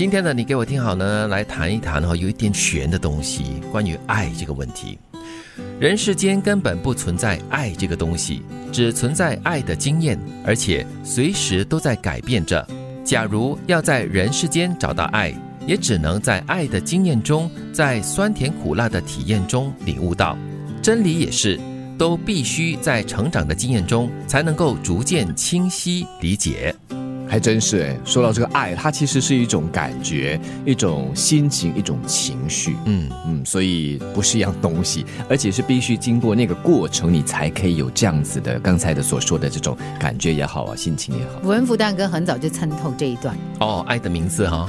今天呢，你给我听好呢，来谈一谈哈，有一点玄的东西，关于爱这个问题。人世间根本不存在爱这个东西，只存在爱的经验，而且随时都在改变着。假如要在人世间找到爱，也只能在爱的经验中，在酸甜苦辣的体验中领悟到。真理也是，都必须在成长的经验中，才能够逐渐清晰理解。还真是哎，说到这个爱，它其实是一种感觉，一种心情，一种情绪。嗯嗯，所以不是一样东西，而且是必须经过那个过程，你才可以有这样子的刚才的所说的这种感觉也好啊，心情也好。文福蛋哥很早就参透这一段哦，爱的名字哈，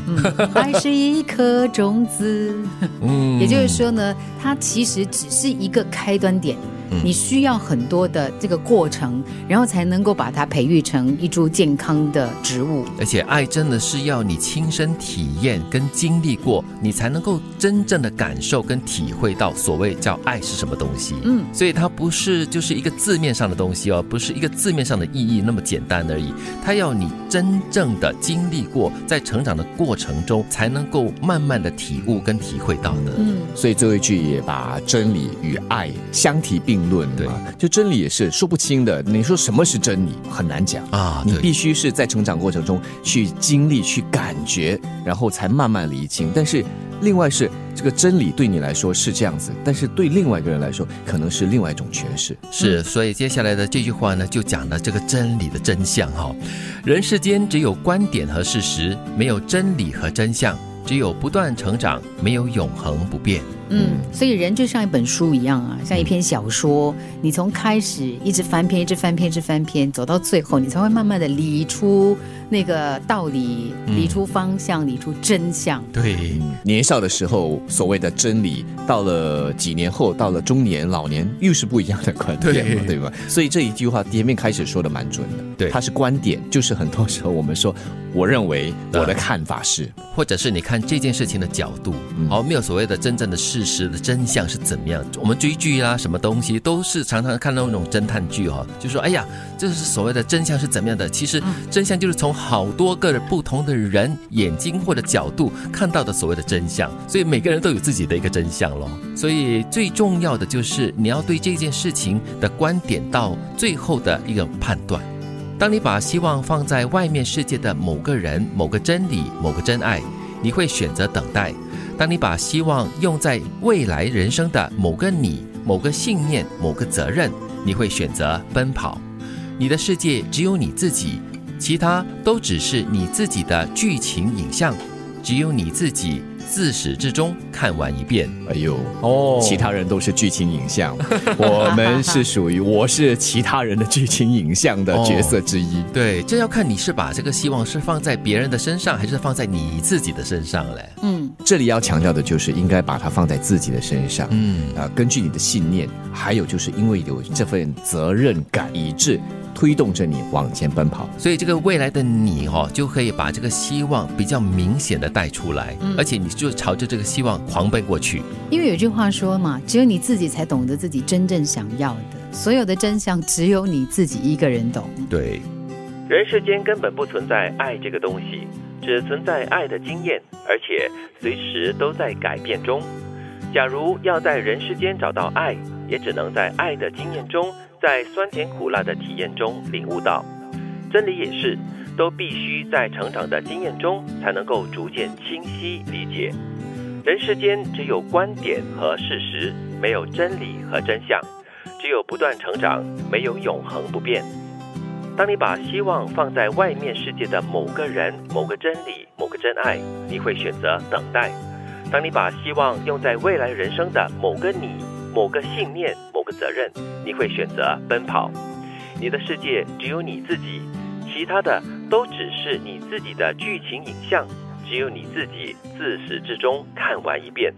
爱是一颗种子。嗯，也就是说呢，它其实只是一个开端点。你需要很多的这个过程，然后才能够把它培育成一株健康的植物。而且，爱真的是要你亲身体验跟经历过，你才能够真正的感受跟体会到所谓叫爱是什么东西。嗯，所以它不是就是一个字面上的东西哦，不是一个字面上的意义那么简单而已。它要你真正的经历过，在成长的过程中，才能够慢慢的体悟跟体会到的。嗯，所以最后一句也把真理与爱相提并。论对，就真理也是说不清的。你说什么是真理，很难讲啊。你必须是在成长过程中去经历、去感觉，然后才慢慢理清。但是，另外是这个真理对你来说是这样子，但是对另外一个人来说，可能是另外一种诠释。是，所以接下来的这句话呢，就讲了这个真理的真相哈。人世间只有观点和事实，没有真理和真相。只有不断成长，没有永恒不变。嗯，所以人就像一本书一样啊，像一篇小说，你从开始一直翻篇，一直翻篇，一直翻篇，走到最后，你才会慢慢的理出那个道理，理出方向，理出真相。对，年少的时候所谓的真理，到了几年后，到了中年、老年，又是不一样的观点嘛，对吧？所以这一句话前面开始说的蛮准的。对，它是观点，就是很多时候我们说，我认为我的看法是，或者是你看这件事情的角度，好，没有所谓的真正的事。事实的真相是怎么样？我们追剧啦，什么东西都是常常看到那种侦探剧哈，就说哎呀，这是所谓的真相是怎么样的？其实真相就是从好多个不同的人眼睛或者角度看到的所谓的真相，所以每个人都有自己的一个真相咯。所以最重要的就是你要对这件事情的观点到最后的一个判断。当你把希望放在外面世界的某个人、某个真理、某个真爱，你会选择等待。当你把希望用在未来人生的某个你、某个信念、某个责任，你会选择奔跑。你的世界只有你自己，其他都只是你自己的剧情影像，只有你自己。自始至终看完一遍，哎呦哦，其他人都是剧情影像，我们是属于我是其他人的剧情影像的角色之一。对，这要看你是把这个希望是放在别人的身上，还是放在你自己的身上嘞。嗯，这里要强调的就是应该把它放在自己的身上。嗯啊，根据你的信念，还有就是因为有这份责任感，一致。推动着你往前奔跑，所以这个未来的你哦，就可以把这个希望比较明显的带出来，而且你就朝着这个希望狂奔过去。因为有句话说嘛，只有你自己才懂得自己真正想要的，所有的真相只有你自己一个人懂。对，人世间根本不存在爱这个东西，只存在爱的经验，而且随时都在改变中。假如要在人世间找到爱，也只能在爱的经验中。在酸甜苦辣的体验中领悟到，真理也是，都必须在成长的经验中才能够逐渐清晰理解。人世间只有观点和事实，没有真理和真相。只有不断成长，没有永恒不变。当你把希望放在外面世界的某个人、某个真理、某个真爱，你会选择等待；当你把希望用在未来人生的某个你。某个信念，某个责任，你会选择奔跑。你的世界只有你自己，其他的都只是你自己的剧情影像，只有你自己自始至终看完一遍。